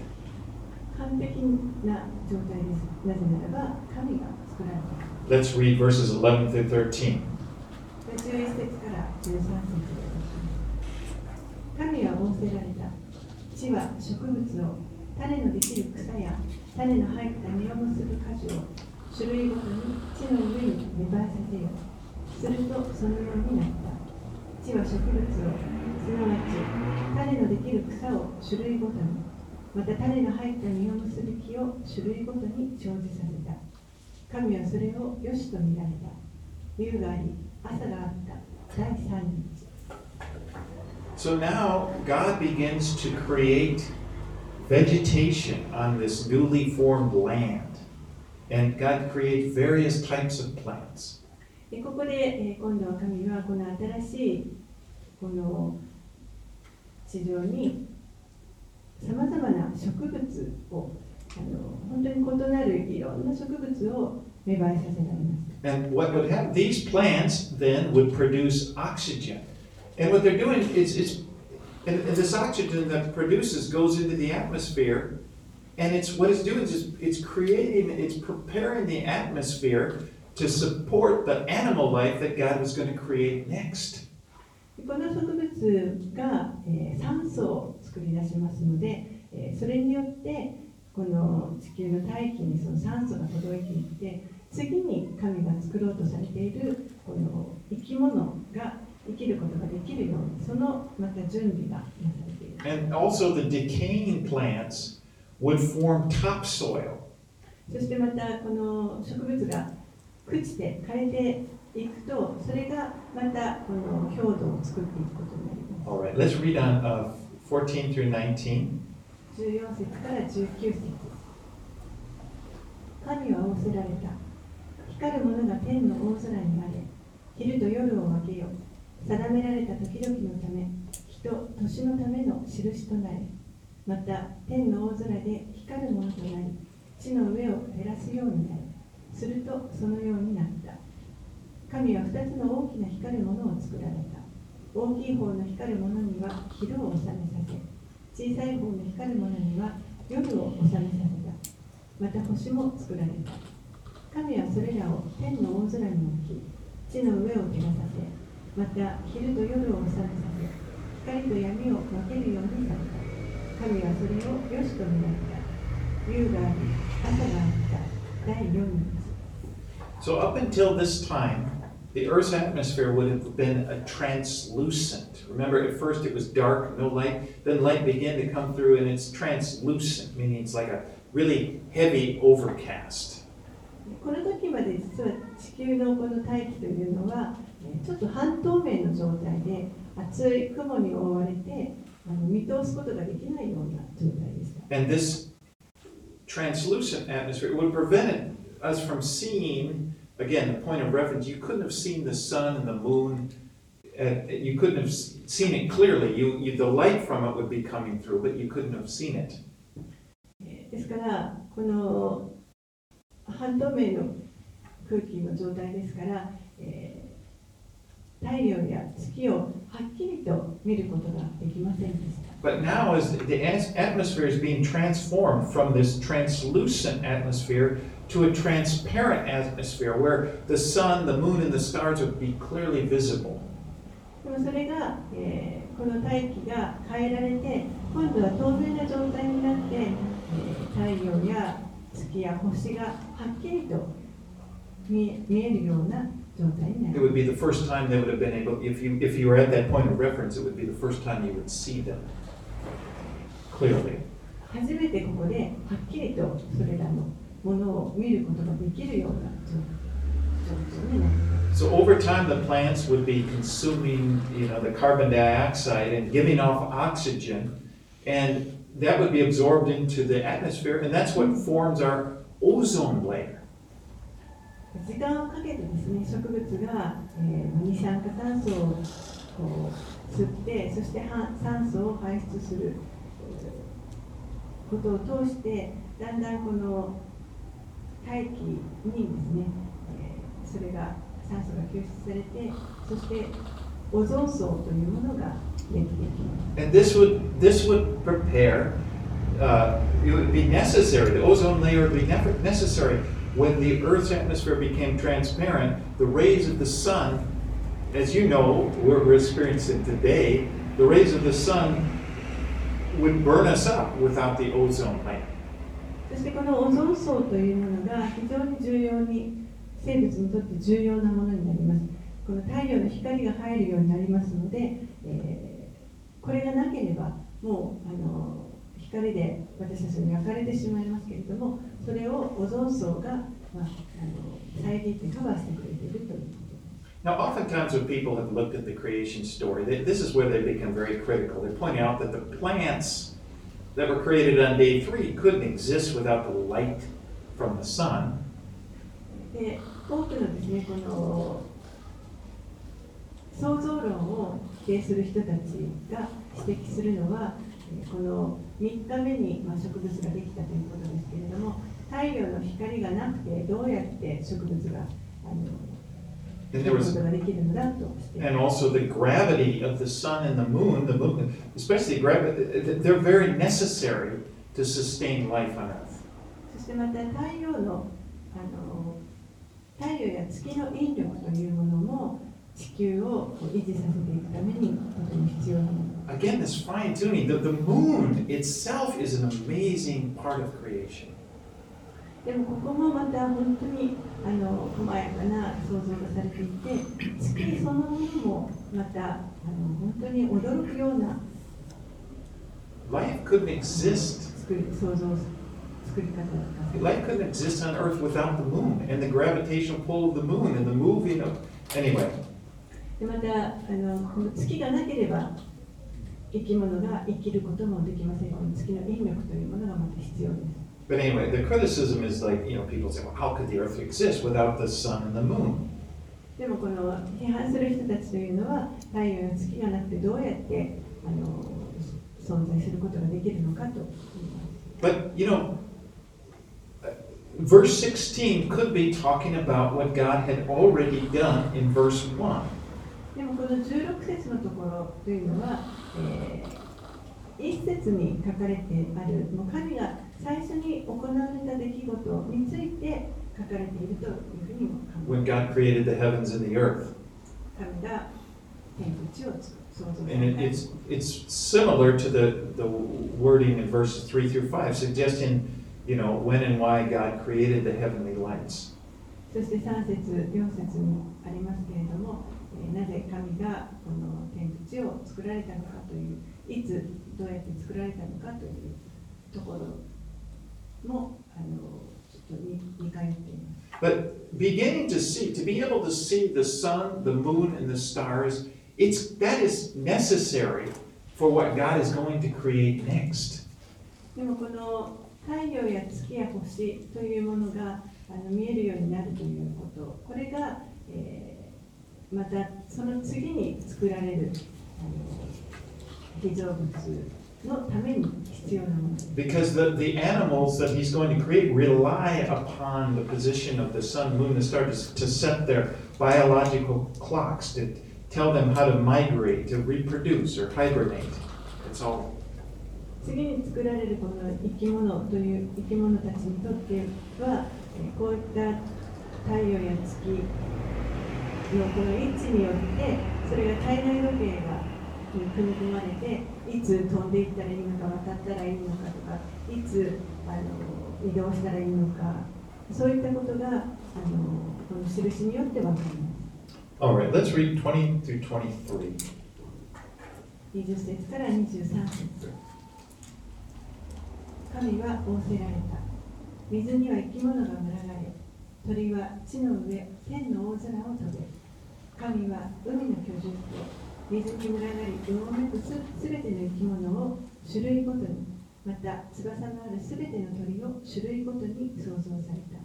完璧な状態です。なぜならば神が作られた。Let's read verses 11 through 13. 11節から13節。で神は仰せられた。地は植物を種のできる草や種の入った実を結ぶ果樹を種類ごとに地の上に芽生えさせよするとそのようになった。地は植物をすなわち種のできる草を種類ごとにまた種の入った実を結ぶ木を種類ごとに生じさせた。神はそれを良しと見られた。夕があり朝があった。第三日 So now God begins to create vegetation on this newly formed land. And God creates various types of plants. でここで、えー今度は神はこの新しいこの地上にさまざまな植物をあの本当に異なるいろんな植物を芽生えさせられました And what would happen, these plants then would produce oxygen. And what they're doing is, is and, and this oxygen that produces goes into the atmosphere. And it's what it's doing is it's, it's creating, it's preparing the atmosphere to support the animal life that God was going to create next. でこの植物が、えー酸素を作り出しますので、えーそれによってこの地球の大気にその酸素が届いていって次に神が作ろうとされているこの生き物が 生きることができるようにそのまた準備がなされている。And also the decaying plants would form topsoil. そしてまたこの植物が朽ちて枯れていくとそれがまたこの表土を作っていくことになります。All right, let's read on uh, 14 through 19. 14節から19節。神は仰せられた。光るものが天の大空にあれ。昼と夜を分けよ定められた時々のため日と年のための印となれまた天の大空で光るものとなり地の上を照らすようになるするとそのようになった。神は二つの大きな光るものを作られた。大きい方の光るものには昼を収めさせ小さい方の光るものには夜を収めさせた。また星も作られた。神はそれらを天の大空に置き地の上を照らさせまた昼と夜を収めさせ光と闇を分けるようにされた神はそれを良しと見られた夕があり朝があった第四日 So, up until this time, the Earth's atmosphere would have been a translucent. Remember, at first it was dark, no light. Then light began to come through, and it's translucent, meaning it's like a really heavy overcast. この時まで実は地球のこの大気というのはえー ちょっと半透明の状態で厚い雲に覆われてあの見通すことができないような状態でした。And this translucent atmosphere would prevent us from seeing, again, the point of reference, you couldn't have seen the sun and the moon. And you couldn't have seen it clearly. You, you, the light from it would be coming through, but you couldn't have seen it. えーですからこの半透明の空気の状態ですから、えー太陽や月をはっきりと見ることができませんでした。But now, as the atmosphere is being transformed from this translucent atmosphere to a transparent atmosphere where the sun, the moon, and the stars would be clearly visible. でもそれが、えーこの大気が変えられて今度は透明な状態になって、えー太陽や月や星がはっきりと見え見えるような 状 状態にな It りま would be the first time they would have been able, if you, if you were at that point of reference, it would be the first time you would see them clearly. す初めてここではっきりとそれらのものを見ることができるような状状況になります So over time, the plants would be consuming, you know, the carbon dioxide and giving off oxygen, and that would be absorbed into the atmosphere, and that's what forms our ozone layer. 時間をかけてですね植物が、えー二酸化炭素をこう吸ってそしては酸素を排出することを通してだんだんこの大気にですね、えーそれが酸素が吸収されてそしてオゾン層というものができていきます。And this would, this would prepare, uh, it would be necessary, the ozone layer would be necessary when the Earth's atmosphere became transparent. The rays of the sun, as you know, we're, we're experiencing today, the rays of the sun would burn us up without the ozone layer. そしてこのオゾン層というものが非常に重要に生物にとって重要なものになります。この太陽の光が入るようになりますので、えーこれがなければもうあの光で私たちに焼かれてしまいますけれども、 それをオゾン層が、まあ、あの遮ってカバーしてくれているという。Now, oftentimes when people have looked at the creation story, they, this is where they become very critical. They point out that the plants that were created on day three couldn't exist without the light from the sun. で多くのですねこの創造論を否定する人たちが指摘するのはえーこの3日目に、まあ、植物ができたということですけれども太陽の光がなくてどうやって植物があの And で there きるこ was and also the gravity of the sun and the moon, the moon, especially gravity, they're very necessary to sustain life on Earth. そしてまた太陽のあの太陽や月の引力というものも地球を維持させていくためにとても必要なもの Again, this fine tuning, the, the moon itself is an amazing part of creation. でもここもまた本当にあの細やかな想像がされていて月そのものもまたあの本当に驚くような Life couldn't exist 作り想像作り方だった Life couldn't exist on Earth without the moon and the gravitational pull of the moon and the moving of. Anyway, でまたあのこの月がなければ生き物が生きることもできませんこの月の引力というものがまた必要です but anyway, the criticism is like, you know, people say, well, how could the Earth exist without the sun and the moon? でもこの批判する人たちというのは太陽や月がなくてどうやってあの存在することができるのかと But, you know, uh, verse 16 could be talking about what God had already done in verse 1. でもこの16節のところというのは、えー一節に書かれてあるもう神が最初に行われた出来事について書かれているというふうにも考え When God created the heavens and the earth. 神が天と地を創造さ And it's, it's similar to the, the wording in verses 3 through 5, suggesting, you know, when and why God created the heavenly lights. そして3節4節にありますけれども、えーなぜ神がこの天と地を作られたのかといういつどうやって作られたのかというところもあのちょっと似似通っています。But beginning to see, to be able to see the sun, the moon, and the stars, it's, that is necessary for what God is going to create next. でもこの太陽や月や星というものがあの見えるようになるということこれが、えーまたその次に作られるあの被造物 のために必要なものです Because the, the animals that he's going to create rely upon the position of the sun, moon, and stars to, to set their biological clocks, to tell them how to migrate, to reproduce, or hibernate. It's all 次に作られるこの生き物という生き物たちにとってはえーこういった太陽や月のこの位置によってそれが体内時計がに組み込まれて いつ飛んでいったらいいのか渡ったらいいのかとかいつあの移動したらいいのかそういったことがあのこの印によって分かります。All right, let's read 20 through 23. 20節から23節神は仰せられた水には生き物が群がれ鳥は地の上天の大空を飛べ神は海の居住と水に群がりうめくすすべての生き物を種類ごとにまた翼のあるすべての鳥を種類ごとに創造された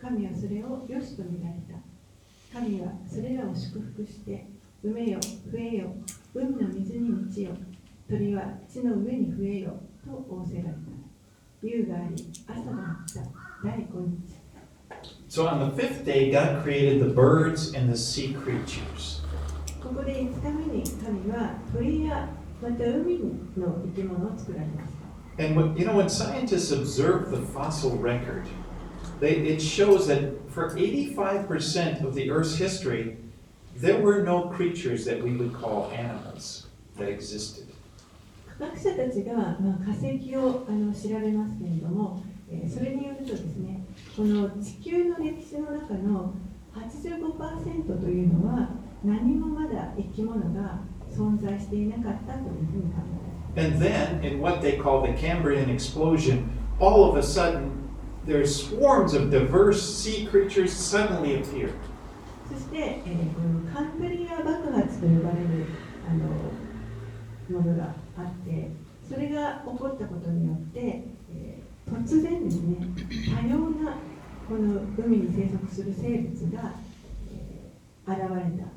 神はそれを良しと見られた神はそれらを祝福して埋めよ増えよ海の水に満ちよ鳥は地の上に増えよと仰せられた夕があり朝があった第五日 So on the fifth day, God created the birds and the sea creatures. ここで5日目に神は鳥やまた海の生き物を作られました And when, you know, when scientists observe the fossil record, they, it shows that for 85% of the Earth's history, there were no creatures that we would call animals that existed. 科学者たちが、まあ、化石をあの調べますけれども、えーそれによるとですねこの地球の歴史の中の85%というのは何もまだ生き物が存在していなかったというふうに考えます And then, in what they call the Cambrian explosion, all of a sudden, there's swarms of diverse sea creatures suddenly appear. そして、えーこのカンブリア爆発と呼ばれるあのものがあってそれが起こったことによって、えー突然ですね多様なこの海に生息する生物が、えー現れた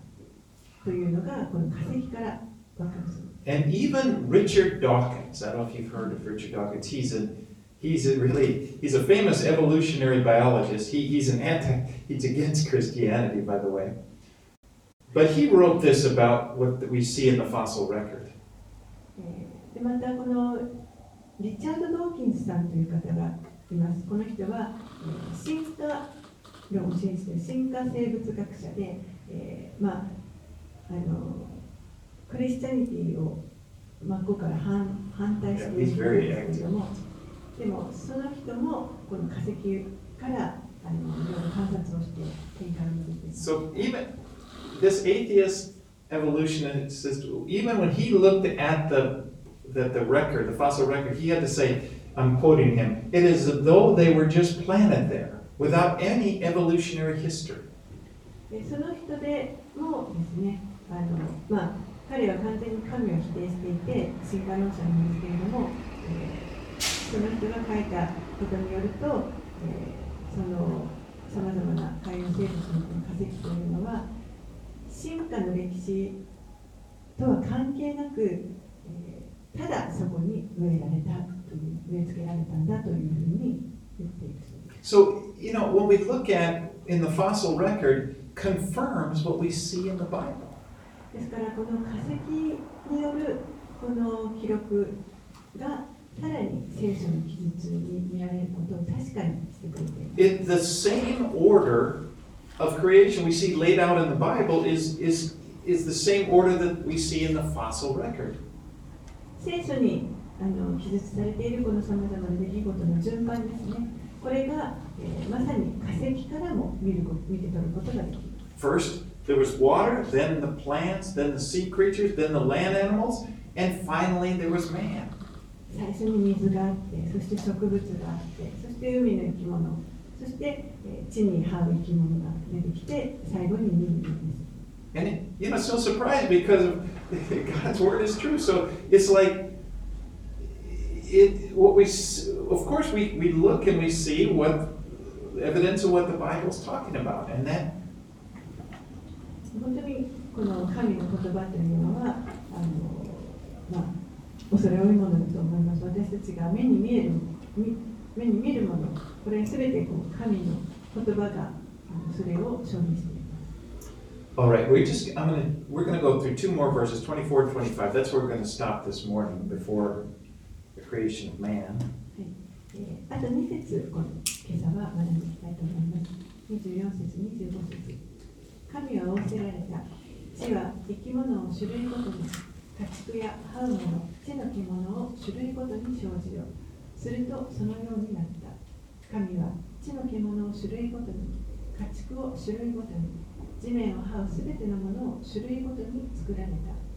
というのがこの化石から分かるそうです And even Richard Dawkins, I don't know if you've heard of Richard Dawkins, he's a he's a really he's a famous evolutionary biologist. He, he's an anti he's against Christianity, by the way. But he wrote this about what we see in the fossil record. えーでまたこのリチャード・ドーキンスさんという方がいます。この人は、えー進化論を信じて進化生物学者で、えーまあ、あのクリスチャニティを真っ向から反反対している Yeah, he's 人 very なんですけれども、でもその人もこの化石からあのいろいろ観察をして見解を見ています So even this atheist evolutionist, even when he looked at the, the the record, the fossil record, he had to say, I'm quoting him, it is as though they were just planted there without any evolutionary history. でその人でもですね あの、まあ、彼は完全に神を否定していて進化論者なんですけれども、えーその人が書いたことによると、えーそのさまざまな海洋生物の化石というのは進化の歴史とは関係なく、えーただそこに植えられたという植え付けられたんだというふうに言っているそうです。So, you know, when we look at in the fossil record, confirms what we see in the Bible. ですからこの化石によるこの記録がさらに聖書の記述に見られることを確かにしてくれています。It, the same order of creation we see laid out in the Bible is, is, is the same order that we see in the fossil record. 聖書にあの記述されているこのさまざまな出来事の順番ですね。これが、えーまさに化石からも見ること見て取ることができます。First, there was water, then the plants, then the sea creatures, then the land animals, and finally there was man. 最初に水があって、そして植物があって、そして海の生き物、そして、えー地に這う生き物が出てきて、最後に人間です。 And it, you know, it's no surprise because of, God's word is true. So it's like it. What we, s- of course, we, we look and we see what evidence of what the Bible's talking about, and that 本当にこの神の言葉というのはあの、まあ、恐れ多いものだと思います私たちが目に見えるみ目に見るものこれ全てこう神の言葉がそれを証明しています All right, we just I'm gonna we're gonna go through two more verses, 24 and 25. That's where we're gonna stop this morning before the creation of man. えーあと2節今朝は学んでいきたいと思います24節25節神は仰せられた地は生き物を種類ごとに家畜や這うもの地の獣を種類ごとに生じよするとそのようになった神は地の獣を種類ごとに家畜を種類ごとに地面を這うすべてのものを種類ごとに作られた。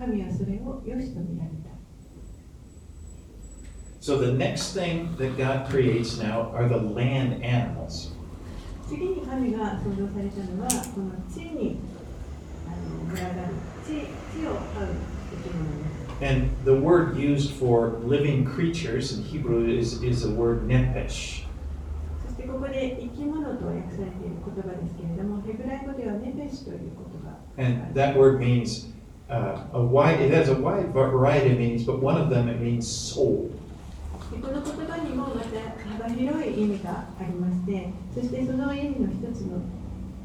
神はそれを良しと見られた。So the next thing that God creates now are the land animals. 次に神が創造されたのは、この地にあの群がる地地を這う生き物です。 And the word used for living creatures in Hebrew is, is the word nephesh. そしてここで生き物と訳されている言葉ですけれども、ヘブライ語ではネベシという言葉。 And that word means uh, a wide, it has a wide variety of meanings, but one of them it means soul. でこの言葉にもまた幅広い意味がありまして、そしてその意味の一つの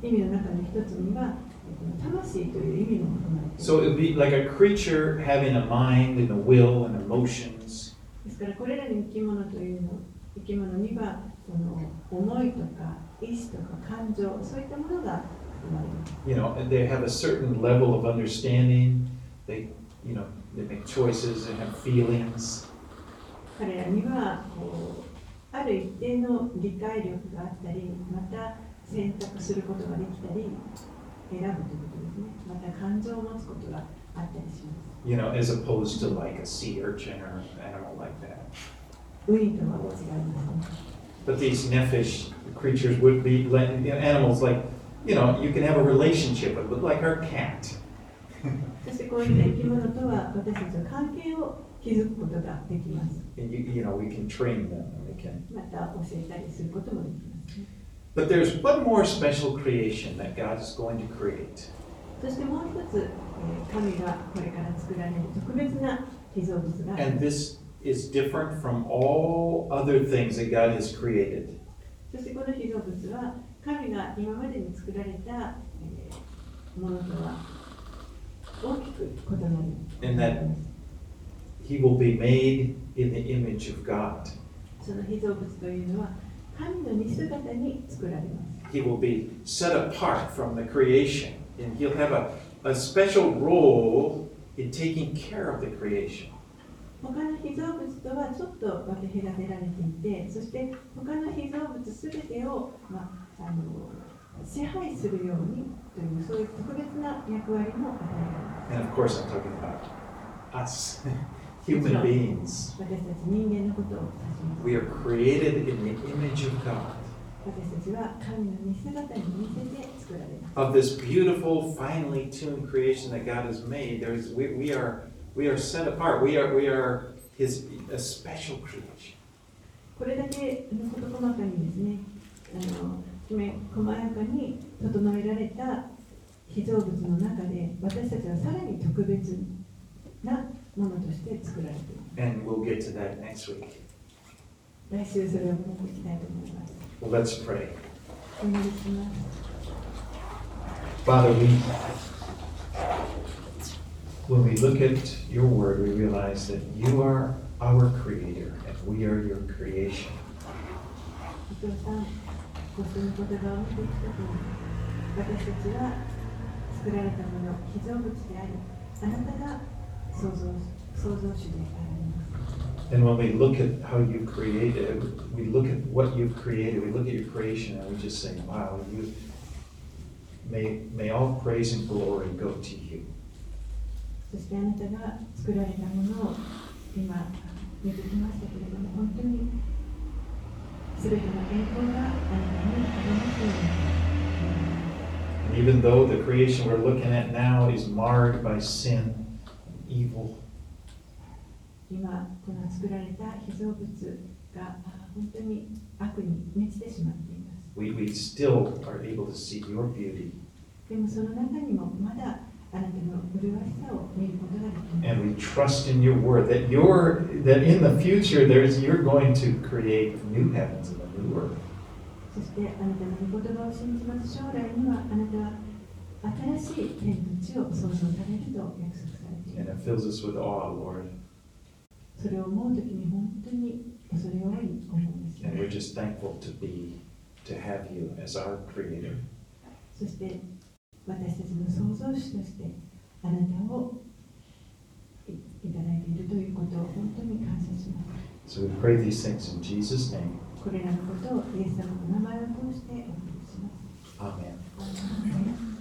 意味の中の一つには、えっと魂という意味も含まれています。So it would be like a creature having a mind and a will and emotions. ですからこれらの生き物というの生き物にはその思いとか意志とか感情そういったものが含まれます。You know, they have a certain level of understanding. They, you know, they make choices and have feelings. 彼らにはこうある一定の理解力があったりまた選択することができたり選ぶということですねまた感情を持つことがあったりします You know, as opposed to like a sea urchin or an animal like that. ウニとは違いますね But these nephesh creatures would be like you know, animals like, you know, you can have a relationship with, like our cat. そしてこういった生き物とは私たちは関係を 築くことができます And you, you know, we can train them and we can. また教えたりすることもできますね But there's one more special creation that God is going to create. そしてもう一つ、えー神がこれから作られる特別な被造物があり And ます this is different from all other things that God has created. そしてこの被造物は神が今までに作られた、えーものとは大きく異なる And that He will be made in the image of God. その被造物というのは神の似姿に作られます He will be set apart from the creation. And He'll have a, a special role in taking care of the creation. 他の被造物とはちょっと分け隔てられていてそして他の被造物すべてを、まあ、あの支配するようにというそういう特別な役割も与えられます And of course, I'm talking about us, human beings. We are created in the image of God, of this beautiful, finely tuned creation that God has made. There's, we, we, are, we are set apart. We are, we are His a special creation. これだけのこと細かにですねあのきめ細やかに整えられた被造物の中で私たちはさらに特別な ものとして作られています And we'll get to that next week. 来週それを見ていきたいと思います Well, let's pray. お願いします Father, we, when we look at your word, we realize that you are our creator and we are your creation. お父さんごその言葉を見てきたとおり私たちは作られたもの被造物でありあなたが 創造創造主であられます And when we look at how you created, we look at what you've created, we look at your creation and we just say, wow, you, may, may all praise and glory go to you. そしてあなたが作られたものを今見てきましたけれども本当に全ての栄光があなたにありますように And even though the creation we're looking at now is marred by sin and evil, 今この作られた被造物があ本当に悪に満ちてしまっています we, we still are able to see your beauty でもその中にもまだあなたの麗しさを見ることができます and we trust in your word that you're that in the future there's you're going to create new heavens and a new earth そしてあなたの御言葉を信じます将来にはあなたは新しい天と地を創造されると約束されてい and ま it す fills us with awe lord それを思うときに本当に恐れ多い思うんですよ and we're just thankful to be to have you as our creator そして私たちの創造主としてあなたをいいただいているということを本当に感謝します so we pray these things in jesus name これらのことをイエス様の名前を通してお願いします amen アーメン